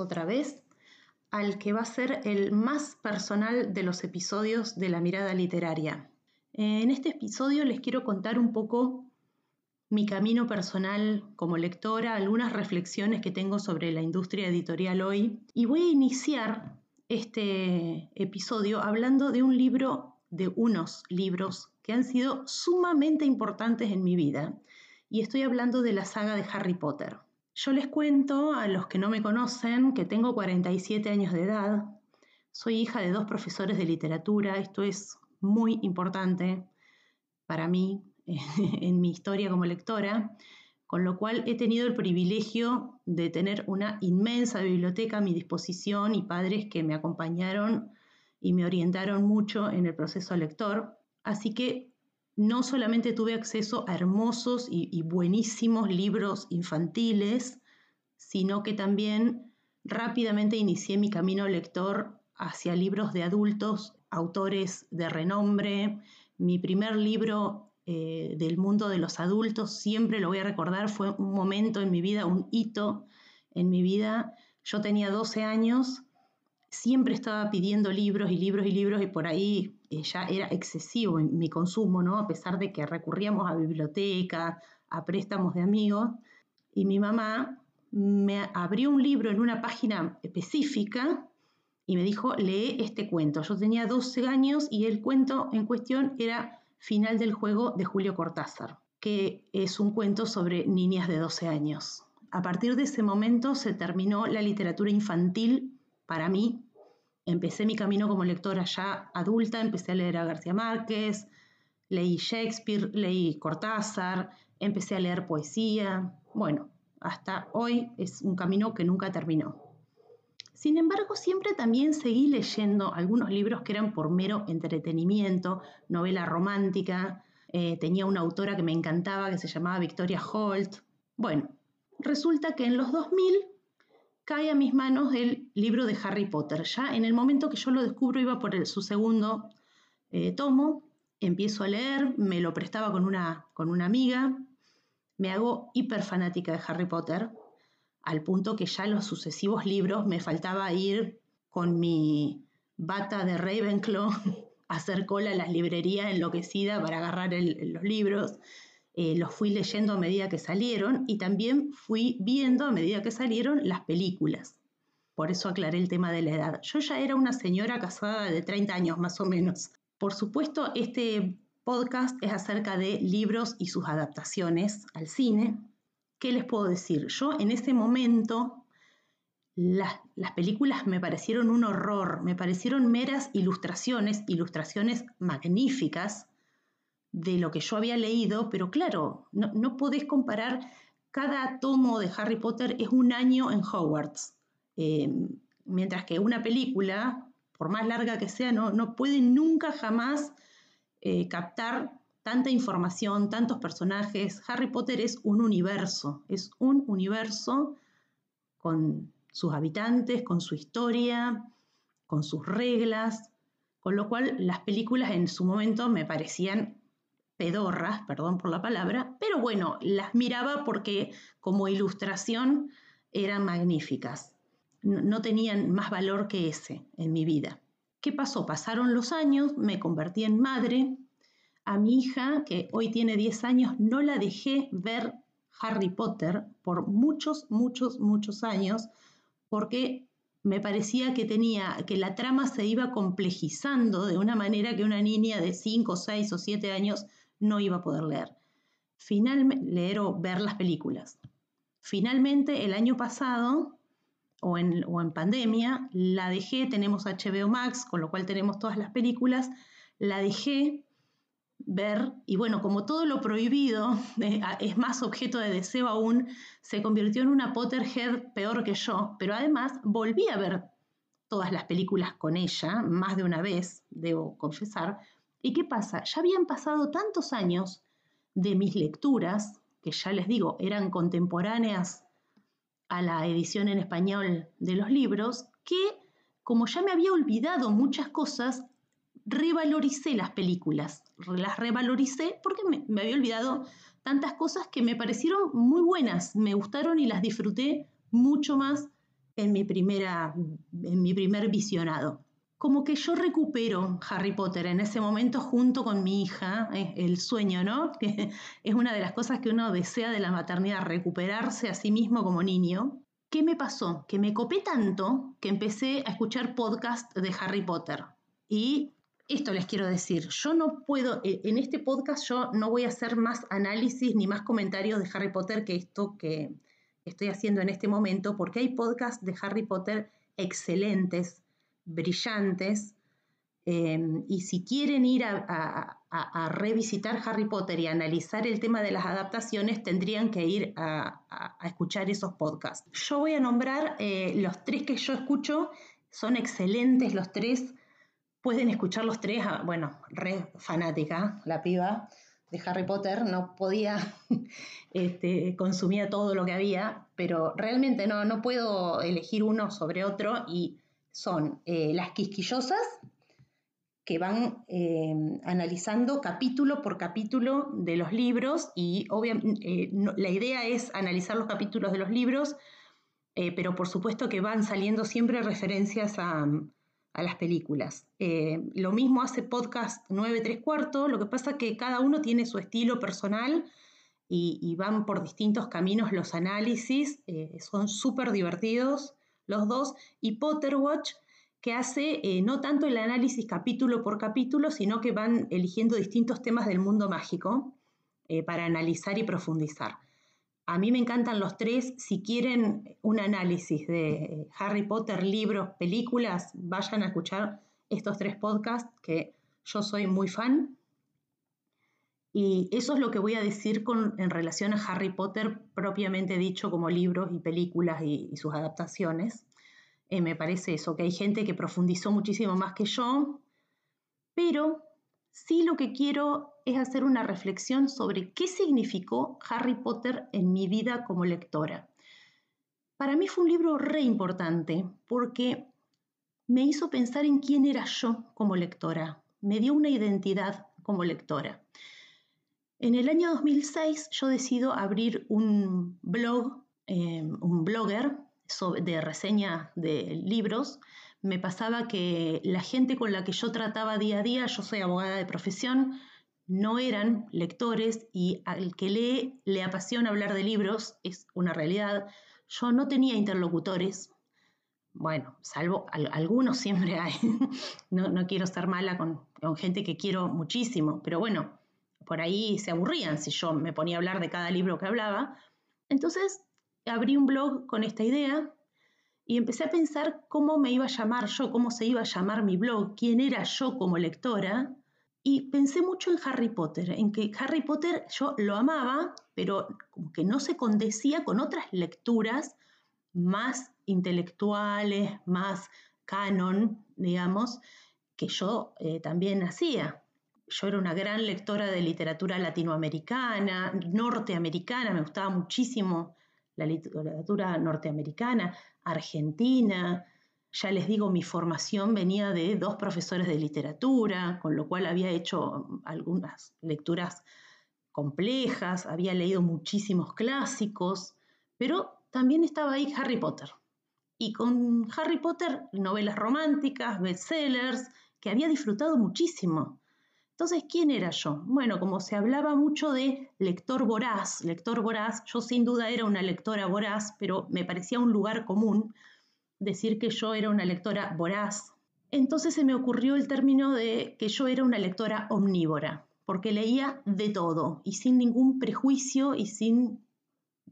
Otra vez al que va a ser el más personal de los episodios de la mirada literaria. En este episodio les quiero contar un poco mi camino personal como lectora, algunas reflexiones que tengo sobre la industria editorial hoy y voy a iniciar este episodio hablando de un libro, de unos libros que han sido sumamente importantes en mi vida y estoy hablando de la saga de Harry Potter. Yo les cuento a los que no me conocen que tengo 47 años de edad, soy hija de dos profesores de literatura, esto es muy importante para mí en mi historia como lectora, con lo cual he tenido el privilegio de tener una inmensa biblioteca a mi disposición y padres que me acompañaron y me orientaron mucho en el proceso lector. Así que no solamente tuve acceso a hermosos y, buenísimos libros infantiles, sino que también rápidamente inicié mi camino lector hacia libros de adultos, autores de renombre. Mi primer libro eh, del mundo de los adultos, siempre lo voy a recordar, fue un momento en mi vida, un hito en mi vida. Yo tenía 12 años, siempre estaba pidiendo libros y libros y libros y por ahí eh, ya era excesivo mi consumo, ¿no? A pesar de que recurríamos a biblioteca, a préstamos de amigos. Y mi mamá me abrió un libro en una página específica y me dijo, lee este cuento. Yo tenía 12 años y el cuento en cuestión era Final del juego de Julio Cortázar, que es un cuento sobre niñas de 12 años. A partir de ese momento se terminó la literatura infantil para mí empecé mi camino como lectora ya adulta, empecé a leer a García Márquez, leí Shakespeare, leí Cortázar, empecé a leer poesía. Bueno, hasta hoy es un camino que nunca terminó. Sin embargo, siempre también seguí leyendo algunos libros que eran por mero entretenimiento, novela romántica. Eh, tenía una autora que me encantaba que se llamaba Victoria Holt. Bueno, resulta que en los 2000 cae a mis manos el libro de Harry Potter. Ya en el momento que yo lo descubro iba por su segundo eh, tomo, empiezo a leer, me lo prestaba con una, con una amiga, me hago hiper fanática de Harry Potter, al punto que ya los sucesivos libros me faltaba ir con mi bata de Ravenclaw a hacer cola en las librerías enloquecida para agarrar los libros. Eh, los fui leyendo a medida que salieron y también fui viendo a medida que salieron las películas. Por eso aclaré el tema de la edad. Yo ya era una señora casada de 30 años más o menos. Por supuesto, este podcast es acerca de libros y sus adaptaciones al cine. ¿Qué les puedo decir? Yo en ese momento las, las, películas me parecieron un horror, me parecieron meras ilustraciones, ilustraciones magníficas, de lo que yo había leído, pero claro, no, podés comparar, cada tomo de Harry Potter es un año en Hogwarts, eh, mientras que una película, por más larga que sea, no, no puede nunca jamás eh, captar tanta información, tantos personajes. Harry Potter es un universo, es un universo con sus habitantes, con su historia, con sus reglas, con lo cual las películas en su momento me parecían perdón por la palabra, pero bueno, las miraba porque como ilustración eran magníficas. No, tenían más valor que ese en mi vida. ¿Qué pasó? Pasaron los años, me convertí en madre. A mi hija, que hoy tiene 10 años, no la dejé ver Harry Potter por muchos, muchos, muchos años, porque me parecía que tenía, que la trama se iba complejizando de una manera que una niña de 5, 6 o 7 años no iba a poder leer. Finalmente, leer o ver las películas. Finalmente, el año pasado, o en, o en pandemia, la dejé, tenemos HBO Max, con lo cual tenemos todas las películas, la dejé ver, y bueno, como todo lo prohibido eh, es más objeto de deseo aún, se convirtió en una Potterhead peor que yo, pero además volví a ver todas las películas con ella, más de una vez, debo confesar, ¿Y qué pasa? Ya habían pasado tantos años de mis lecturas, que ya les digo, eran contemporáneas a la edición en español de los libros, que como ya me había olvidado muchas cosas, revaloricé las películas. Las revaloricé porque me, había olvidado tantas cosas que me parecieron muy buenas, me gustaron y las disfruté mucho más en mi, primera, en mi primer visionado. Como que yo recupero Harry Potter en ese momento junto con mi hija, el sueño, ¿no? Es una de las cosas que uno desea de la maternidad, recuperarse a sí mismo como niño. ¿Qué me pasó? Que me copé tanto que empecé a escuchar podcast de Harry Potter. Y esto les quiero decir, yo no puedo, e, en este podcast yo no voy a hacer más análisis ni más comentarios de Harry Potter que esto que estoy haciendo en este momento, porque hay podcasts de Harry Potter excelentes, brillantes, em, y si quieren ir a, revisitar Harry Potter y analizar el tema de las adaptaciones, tendrían que ir a, escuchar esos podcasts. Yo voy a nombrar eh, los tres que yo escucho, son excelentes los tres pueden escuchar los tres, ah, bueno, re fanática, la piba de Harry Potter, no podía, este, consumía todo lo que había, pero realmente no, no puedo elegir uno sobre otro y son eh, las quisquillosas que van eh, analizando capítulo por capítulo de los libros y obviamente eh, la idea es analizar los capítulos de los libros, pero por supuesto que van saliendo siempre referencias a, a las películas. Lo mismo hace podcast 9 3 cuartos, lo que pasa que cada uno tiene su estilo personal y, van por distintos caminos los análisis, son súper divertidos los dos, y Potterwatch que hace eh, no tanto el análisis capítulo por capítulo, sino que van eligiendo distintos temas del mundo mágico para analizar y profundizar. A mí me encantan los tres. Si quieren un análisis de Harry Potter, libros, películas, vayan a escuchar estos tres podcasts que yo soy muy fan. Y eso es lo que voy a decir con, en relación a Harry Potter propiamente dicho como libros y películas y, sus adaptaciones. Eh, me parece eso, que hay gente que profundizó muchísimo más que yo, pero sí lo que quiero es hacer una reflexión sobre qué significó Harry Potter en mi vida como lectora. Para mí fue un libro re importante porque me hizo pensar en quién era yo como lectora, me dio una identidad como lectora. En el año 2006 yo decido abrir un blog, eh, un blogger de reseña de libros. Me pasaba que la gente con la que yo trataba día a día, yo soy abogada de profesión, no eran lectores y al que lee le apasiona hablar de libros, es una realidad. Yo no tenía interlocutores, bueno, salvo algunos siempre hay, no, quiero ser mala con, con, gente que quiero muchísimo, pero bueno, por ahí se aburrían si yo me ponía a hablar de cada libro que hablaba. Entonces abrí un blog con esta idea y empecé a pensar cómo me iba a llamar yo, cómo se iba a llamar mi blog, quién era yo como lectora y pensé mucho en Harry Potter, en que Harry Potter yo lo amaba, pero que no se condecía con otras lecturas más intelectuales, más canon, digamos, que yo eh, también hacía. Yo era una gran lectora de literatura latinoamericana, norteamericana, me gustaba muchísimo la literatura norteamericana, argentina, ya les digo, mi formación venía de dos profesores de literatura, con lo cual había hecho algunas lecturas complejas, había leído muchísimos clásicos, pero también estaba ahí Harry Potter. Y con Harry Potter, novelas románticas, bestsellers, que había disfrutado muchísimo. Entonces, ¿quién era yo? Bueno, como se hablaba mucho de lector voraz, lector voraz, yo sin duda era una lectora voraz, pero me parecía un lugar común decir que yo era una lectora voraz. Entonces se me ocurrió el término de que yo era una lectora omnívora, porque leía de todo y sin ningún prejuicio y sin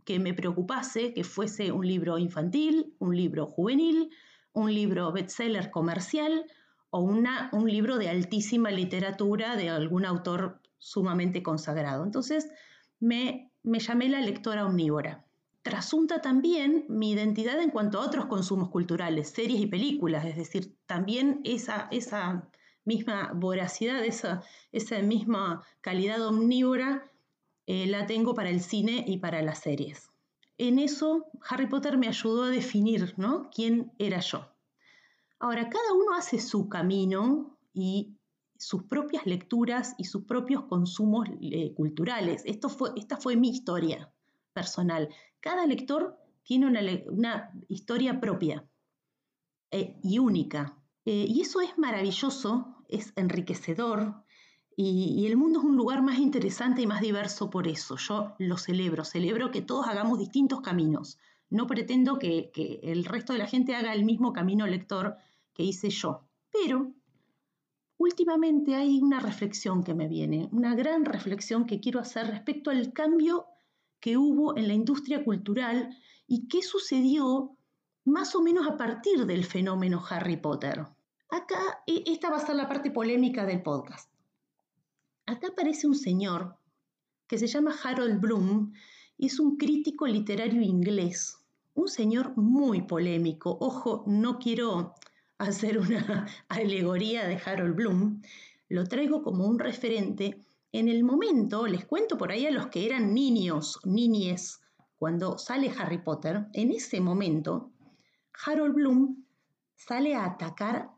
que me preocupase que fuese un libro infantil, un libro juvenil, un libro bestseller comercial o una, un libro de altísima literatura de algún autor sumamente consagrado. Entonces me, me llamé la lectora omnívora trasunta también mi identidad en cuanto a otros consumos culturales, series y películas, es decir, también esa, esa misma voracidad, esa, esa misma calidad omnívora eh, la tengo para el cine y para las series. En eso Harry Potter me ayudó a definir ¿no? quién era yo. Ahora, cada uno hace su camino y sus propias lecturas y sus propios consumos eh, culturales. Esta fue mi historia personal. Cada lector tiene una, historia propia eh, y única. Eh, y eso es maravilloso, es enriquecedor, y, el mundo es un lugar más interesante y más diverso por eso. Yo lo celebro, celebro que todos hagamos distintos caminos. No pretendo que el resto de la gente haga el mismo camino lector que hice yo. Pero últimamente hay una reflexión que me viene, una gran reflexión que quiero hacer respecto al cambio que hubo en la industria cultural y qué sucedió más o menos a partir del fenómeno Harry Potter. Acá, e, esta va a ser la parte polémica del podcast. Acá aparece un señor que se llama Harold Bloom es un crítico literario inglés, un señor muy polémico. Ojo, no quiero hacer una alegoría de Harold Bloom, lo traigo como un referente. En el momento, les cuento por ahí a los que eran niños, niñes, cuando sale Harry Potter, en ese momento, Harold Bloom sale a atacar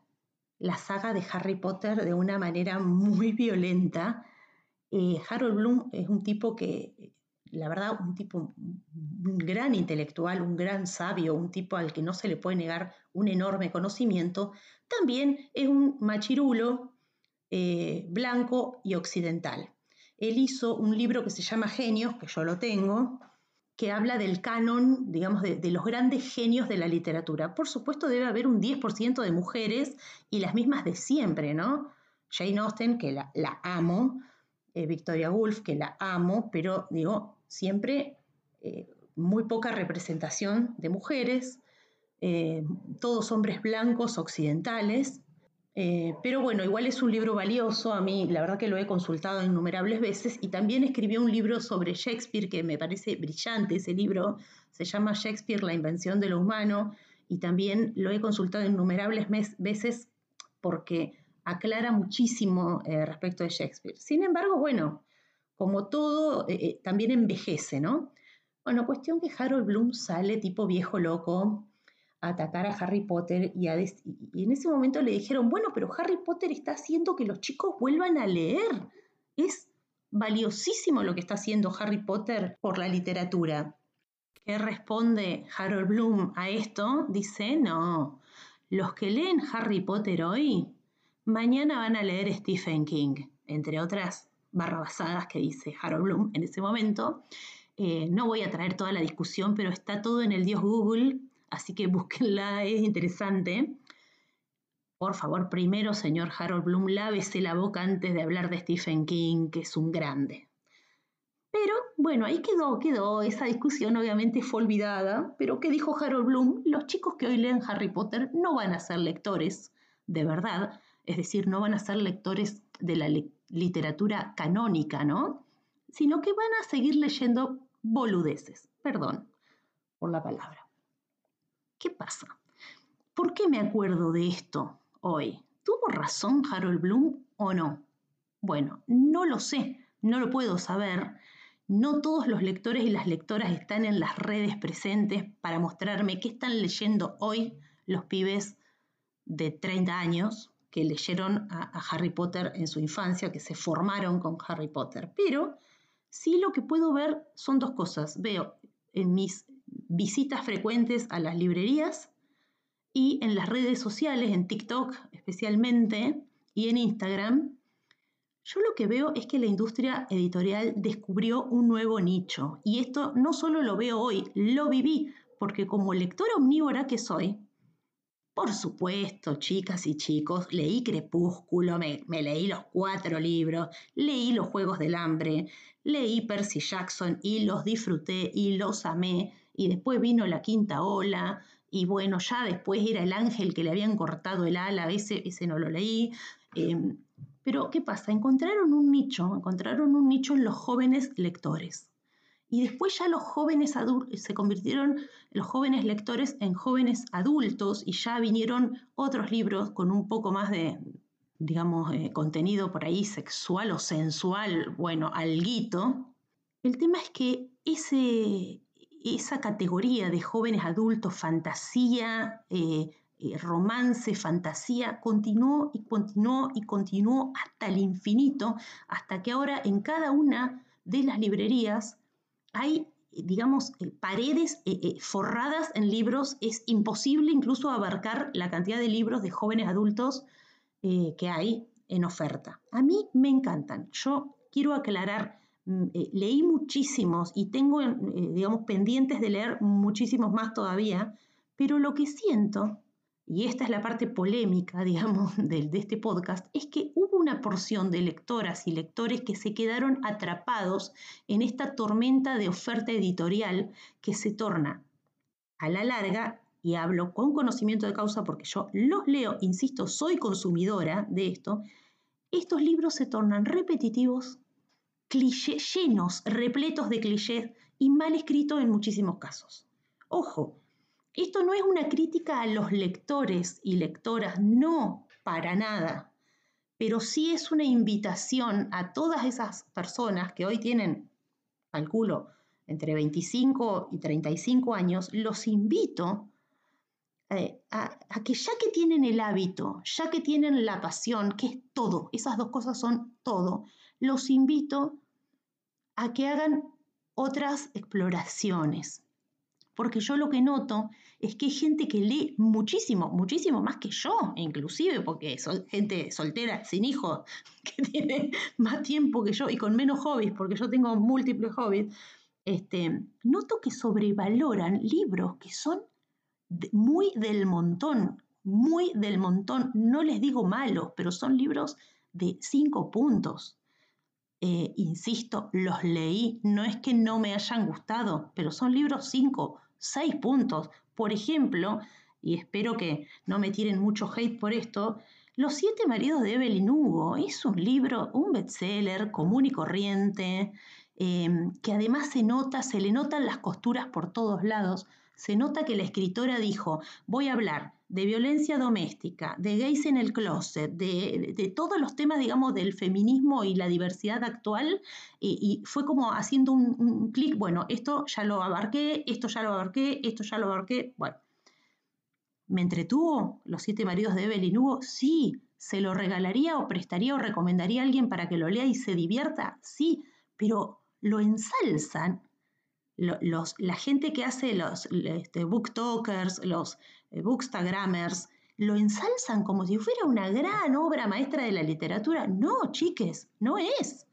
la saga de Harry Potter de una manera muy violenta. Eh, Harold Bloom es un tipo que la verdad, un tipo, un gran intelectual, un gran sabio, un tipo al que no se le puede negar un enorme conocimiento, también es un machirulo eh, blanco y occidental. Él hizo un libro que se llama Genios, que yo lo tengo, que habla del canon, digamos, de, los grandes genios de la literatura. Por supuesto, debe haber un 10% de mujeres y las mismas de siempre, ¿no? Jane Austen, que la, amo, eh, Victoria Woolf, que la amo, pero digo, siempre eh, muy poca representación de mujeres, eh, todos hombres blancos occidentales. Eh, pero bueno, igual es un libro valioso, a mí la verdad que lo he consultado innumerables veces y también escribió un libro sobre Shakespeare que me parece brillante, ese libro se llama Shakespeare, la invención de lo humano y también lo he consultado innumerables veces porque aclara muchísimo respecto de Shakespeare. Sin embargo, bueno, como todo, eh, eh, también envejece, ¿no? Bueno, cuestión que Harold Bloom sale tipo viejo loco a atacar a Harry Potter y, y en ese momento le dijeron, bueno, pero Harry Potter está haciendo que los chicos vuelvan a leer. Es valiosísimo lo que está haciendo Harry Potter por la literatura. ¿Qué responde Harold Bloom a esto? Dice, no, los que leen Harry Potter hoy, mañana van a leer Stephen King, entre otras barrabasadas que dice Harold Bloom en ese momento. Eh, no voy a traer toda la discusión, pero está todo en el Dios Google, así que búsquenla, es interesante. Por favor, primero, señor Harold Bloom, lávese la boca antes de hablar de Stephen King, que es un grande. Pero bueno, ahí quedó, quedó. Esa discusión obviamente fue olvidada. Pero ¿qué dijo Harold Bloom? Los chicos que hoy leen Harry Potter no van a ser lectores, de verdad. Es decir, no van a ser lectores de la literatura canónica, ¿no? Sino que van a seguir leyendo boludeces, perdón por la palabra. ¿Qué pasa? ¿Por qué me acuerdo de esto hoy? ¿Tuvo razón Harold Bloom o no? Bueno, no lo sé, no lo puedo saber. No todos los lectores y las lectoras están en las redes presentes para mostrarme qué están leyendo hoy los pibes de 30 años, que leyeron a, Harry Potter en su infancia, que se formaron con Harry Potter. Pero sí lo que puedo ver son dos cosas. Veo en mis visitas frecuentes a las librerías y en las redes sociales, en TikTok especialmente, y en Instagram, yo lo que veo es que la industria editorial descubrió un nuevo nicho. Y esto no solo lo veo hoy, lo viví, porque como lectora omnívora que soy, por supuesto, chicas y chicos, leí Crepúsculo, me, leí los cuatro libros, leí Los Juegos del Hambre, leí Percy Jackson y los disfruté y los amé. Y después vino la quinta ola y bueno, ya después era el ángel que le habían cortado el ala, ese, ese no lo leí. Em, pero ¿qué pasa? Encontraron un nicho, encontraron un nicho en los jóvenes lectores. Y después ya los jóvenes se convirtieron, los jóvenes lectores, en jóvenes adultos y ya vinieron otros libros con un poco más de, digamos, eh, contenido por ahí sexual o sensual, bueno, alguito. El tema es que ese, esa categoría de jóvenes adultos, fantasía, eh, eh, romance, fantasía, continuó y continuó y continuó hasta el infinito, hasta que ahora en cada una de las librerías hay digamos, eh, paredes eh, forradas en libros. Es imposible incluso abarcar la cantidad de libros de jóvenes adultos que hay en oferta. A mí me encantan. Yo quiero aclarar, mm, leí muchísimos y tengo, digamos, pendientes de leer muchísimos más todavía, pero lo que siento y esta es la parte polémica, digamos, de, de, este podcast, es que hubo una porción de lectoras y lectores que se quedaron atrapados en esta tormenta de oferta editorial que se torna a la larga, y hablo con conocimiento de causa porque yo los leo, insisto, soy consumidora de esto, estos libros se tornan repetitivos, cliché, llenos, repletos de clichés y mal escritos en muchísimos casos. Ojo, esto no es una crítica a los lectores y lectoras, no, para nada, pero sí es una invitación a todas esas personas que hoy tienen, calculo, entre 25 y 35 años, los invito eh, a, a, que ya que tienen el hábito, ya que tienen la pasión, que es todo, esas dos cosas son todo, los invito a que hagan otras exploraciones, porque yo lo que noto es que hay gente que lee muchísimo, muchísimo más que yo, inclusive porque gente soltera, sin hijos, que tiene más tiempo que yo y con menos hobbies, porque yo tengo múltiples hobbies, este, noto que sobrevaloran libros que son muy del montón, muy del montón, no les digo malos, pero son libros de cinco puntos. Eh, insisto, los leí, no es que no me hayan gustado, pero son libros cinco seis puntos. Por ejemplo, y espero que no me tiren mucho hate por esto, Los siete maridos de Evelyn Hugo es un libro, un bestseller común y corriente, em, que además se nota, se le notan las costuras por todos lados. Se nota que la escritora dijo, voy a hablar de violencia doméstica, de gays en el closet, de, todos los temas, digamos, del feminismo y la diversidad actual, y, fue como haciendo un, clic, bueno, esto ya lo abarqué, esto ya lo abarqué, esto ya lo abarqué, bueno. ¿Me entretuvo los siete maridos de Evelyn Hugo? Sí. ¿Se lo regalaría o prestaría o recomendaría a alguien para que lo lea y se divierta? Sí, pero lo ensalzan los, la gente que hace los este, booktalkers, los bookstagrammers, lo ensalzan como si fuera una gran obra maestra de la literatura. No, chiques, no es.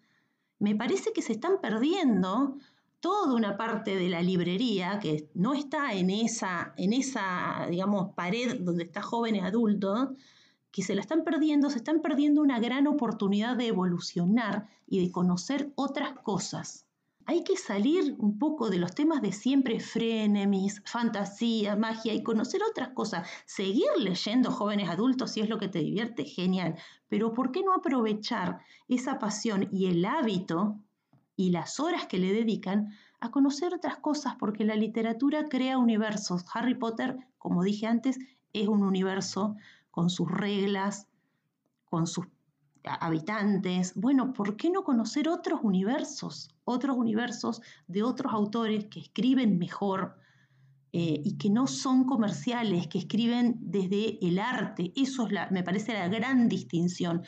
Me parece que se están perdiendo toda una parte de la librería que no está en esa, en esa, digamos, pared donde está jóvenes adultos, que se la están perdiendo, se están perdiendo una gran oportunidad de evolucionar y de conocer otras cosas hay que salir un poco de los temas de siempre, frenemies, fantasía, magia y conocer otras cosas. Seguir leyendo jóvenes adultos si es lo que te divierte, genial. Pero ¿por qué no aprovechar esa pasión y el hábito y las horas que le dedican a conocer otras cosas? Porque la literatura crea universos. Harry Potter, como dije antes, es un universo con sus reglas, con sus habitantes. Bueno, ¿por qué no conocer otros universos? Otros universos de otros autores que escriben mejor eh, y que no son comerciales, que escriben desde el arte. Eso es la, me parece la gran distinción.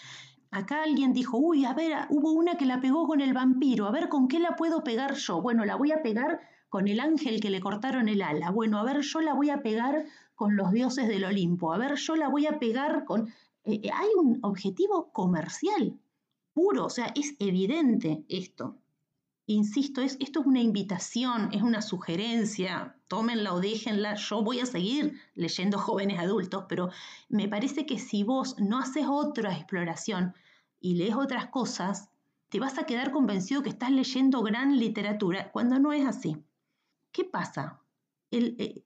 Acá alguien dijo, uy, a ver, hubo una que la pegó con el vampiro, a ver con qué la puedo pegar yo. Bueno, la voy a pegar con el ángel que le cortaron el ala. Bueno, a ver, yo la voy a pegar con los dioses del Olimpo. A ver, yo la voy a pegar con... Eh, eh, hay un objetivo comercial puro, o sea, es evidente esto. Insisto, es, esto es una invitación, es una sugerencia, tómenla o déjenla, yo voy a seguir leyendo jóvenes adultos, pero me parece que si vos no haces otra exploración y lees otras cosas, te vas a quedar convencido que estás leyendo gran literatura, cuando no es así. ¿Qué pasa? El, eh,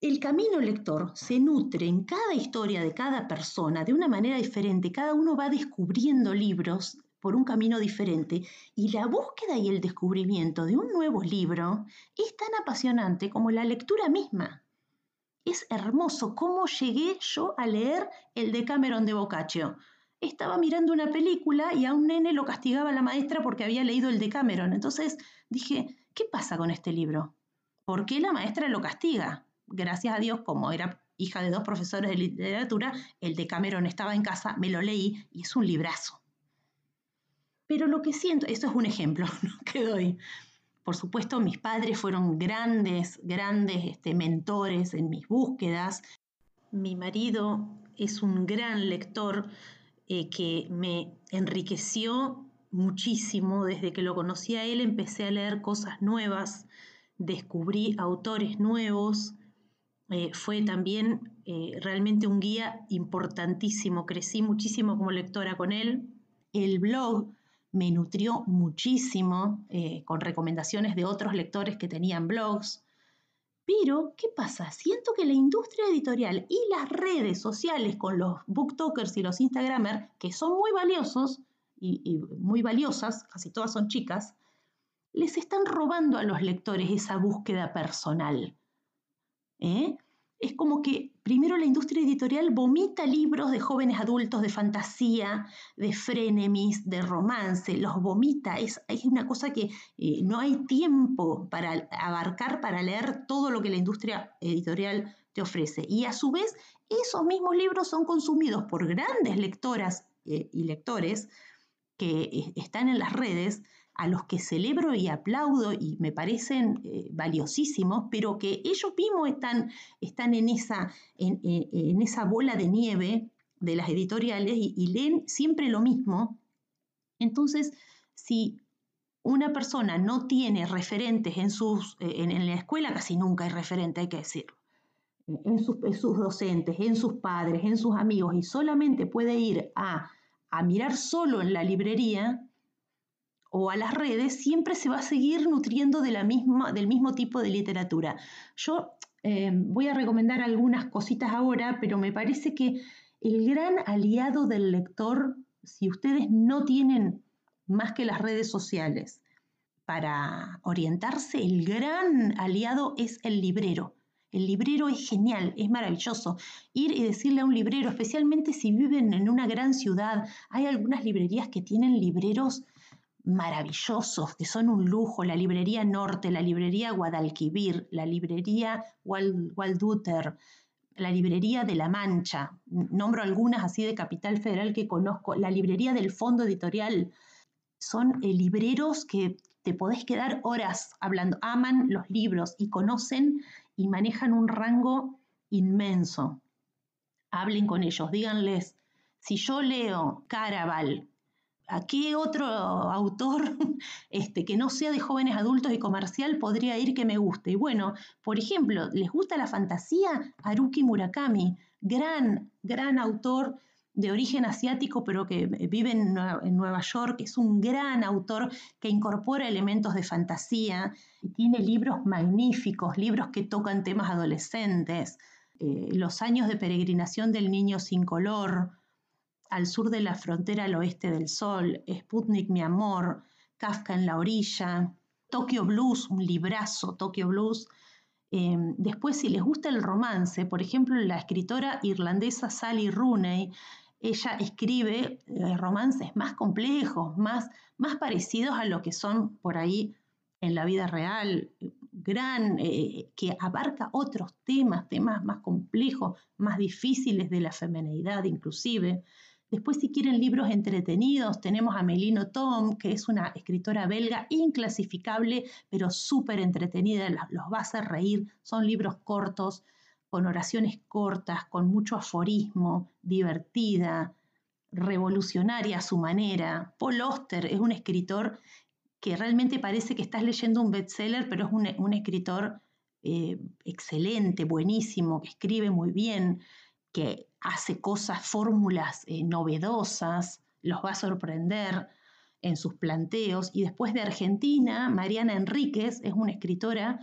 el camino lector se nutre en cada historia de cada persona de una manera diferente. Cada uno va descubriendo libros por un camino diferente y la búsqueda y el descubrimiento de un nuevo libro es tan apasionante como la lectura misma. Es hermoso cómo llegué yo a leer el de Cameron de Boccaccio. Estaba mirando una película y a un nene lo castigaba la maestra porque había leído el de Cameron. Entonces dije, ¿qué pasa con este libro? ¿Por qué la maestra lo castiga? Gracias a Dios, como era hija de dos profesores de literatura, el de Cameron estaba en casa, me lo leí y es un librazo. Pero lo que siento, esto es un ejemplo que doy, por supuesto, mis padres fueron grandes, grandes este, mentores en mis búsquedas. Mi marido es un gran lector eh, que me enriqueció muchísimo. Desde que lo conocí a él empecé a leer cosas nuevas, descubrí autores nuevos. Eh, fue también eh, realmente un guía importantísimo. Crecí muchísimo como lectora con él. El blog me nutrió muchísimo eh, con recomendaciones de otros lectores que tenían blogs. Pero, ¿qué pasa? Siento que la industria editorial y las redes sociales con los booktokers y los instagramers, que son muy valiosos y, y muy valiosas, casi todas son chicas, les están robando a los lectores esa búsqueda personal. ¿Eh? es como que primero la industria editorial vomita libros de jóvenes adultos, de fantasía, de frenemies, de romance, los vomita. Es, una cosa que eh, no hay tiempo para abarcar, para leer todo lo que la industria editorial te ofrece. Y a su vez, esos mismos libros son consumidos por grandes lectoras eh, y lectores que están en las redes a los que celebro y aplaudo y me parecen eh, valiosísimos, pero que ellos mismos están, están en, esa, en, esa bola de nieve de las editoriales y, leen siempre lo mismo. Entonces, si una persona no tiene referentes en sus, eh, en, la escuela casi nunca hay referente, hay que decirlo, en sus, en sus, docentes, en sus padres, en sus amigos, y solamente puede ir a, a mirar solo en la librería, o a las redes, siempre se va a seguir nutriendo de la misma, del mismo tipo de literatura. Yo eh, voy a recomendar algunas cositas ahora, pero me parece que el gran aliado del lector, si ustedes no tienen más que las redes sociales para orientarse, el gran aliado es el librero. El librero es genial, es maravilloso. Ir y decirle a un librero, especialmente si viven en una gran ciudad, hay algunas librerías que tienen libreros maravillosos, que son un lujo, la librería Norte, la librería Guadalquivir, la librería Walduter, la librería de La Mancha, nombro algunas así de Capital Federal que conozco, la librería del Fondo Editorial, son eh, libreros que te podés quedar horas hablando, aman los libros y conocen y manejan un rango inmenso. Hablen con ellos, díganles, si yo leo Caraval, ¿A qué otro autor este, que no sea de jóvenes adultos y comercial podría ir que me guste? Y bueno, por ejemplo, ¿les gusta la fantasía? Haruki Murakami, gran, gran autor de origen asiático, pero que vive en Nueva, York, es un gran autor que incorpora elementos de fantasía, tiene libros magníficos, libros que tocan temas adolescentes, eh, Los años de peregrinación del niño sin color, al sur de la frontera al oeste del sol, Sputnik mi amor, Kafka en la orilla, Tokyo Blues, un librazo, Tokyo Blues. Em, después, si les gusta el romance, por ejemplo, la escritora irlandesa Sally Rooney, ella escribe eh, romances más complejos, más, más parecidos a lo que son por ahí en la vida real, gran, eh, que abarca otros temas, temas más complejos, más difíciles de la feminidad inclusive. Después, si quieren libros entretenidos, tenemos a Melino Tom, que es una escritora belga inclasificable, pero súper entretenida, los va a hacer reír. Son libros cortos, con oraciones cortas, con mucho aforismo, divertida, revolucionaria a su manera. Paul Oster es un escritor que realmente parece que estás leyendo un bestseller, pero es un, escritor eh, excelente, buenísimo, que escribe muy bien, que hace cosas, fórmulas eh, novedosas, los va a sorprender en sus planteos. Y después de Argentina, Mariana Enríquez es una escritora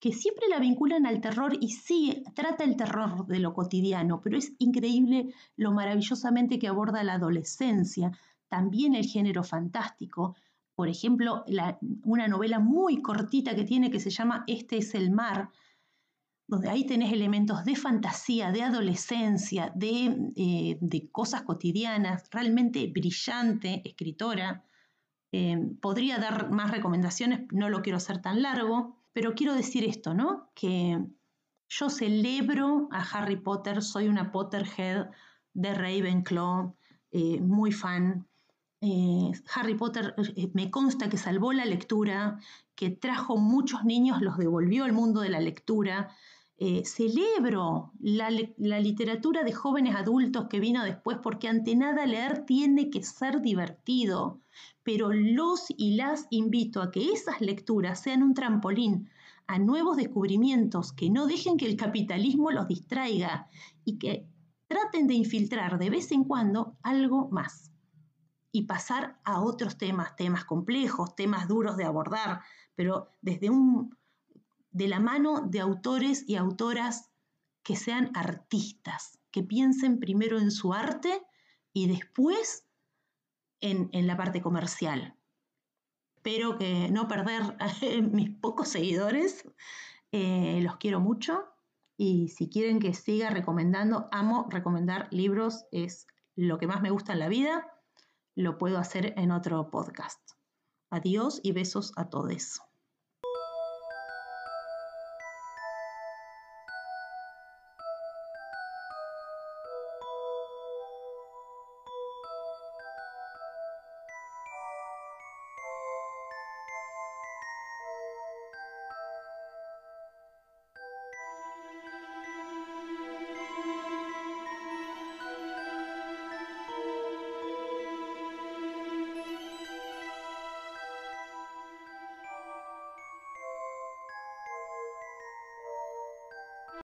que siempre la vinculan al terror y sí, trata el terror de lo cotidiano, pero es increíble lo maravillosamente que aborda la adolescencia, también el género fantástico. Por ejemplo, una novela muy cortita que tiene que se llama Este es el mar, donde ahí tenés elementos de fantasía, de adolescencia, de, eh, cosas cotidianas, realmente brillante escritora. Eh, podría dar más recomendaciones, no lo quiero hacer tan largo, pero quiero decir esto, ¿no? Que yo celebro a Harry Potter, soy una Potterhead de Ravenclaw, eh, muy fan. Harry Potter me consta que salvó la lectura, que trajo muchos niños, los devolvió al mundo de la lectura. Eh, celebro la, la, literatura de jóvenes adultos que vino después, porque ante nada leer tiene que ser divertido, pero los y las invito a que esas lecturas sean un trampolín a nuevos descubrimientos, que no dejen que el capitalismo los distraiga y que traten de infiltrar de vez en cuando algo más y pasar a otros temas, temas complejos, temas duros de abordar, pero desde un de la mano de autores y autoras que sean artistas, que piensen primero en su arte y después en, en la parte comercial. Espero que no perder mis pocos seguidores. Eh, los quiero mucho y si quieren que siga recomendando, amo recomendar libros, es lo que más me gusta en la vida, lo puedo hacer en otro podcast. Adiós y besos a todos.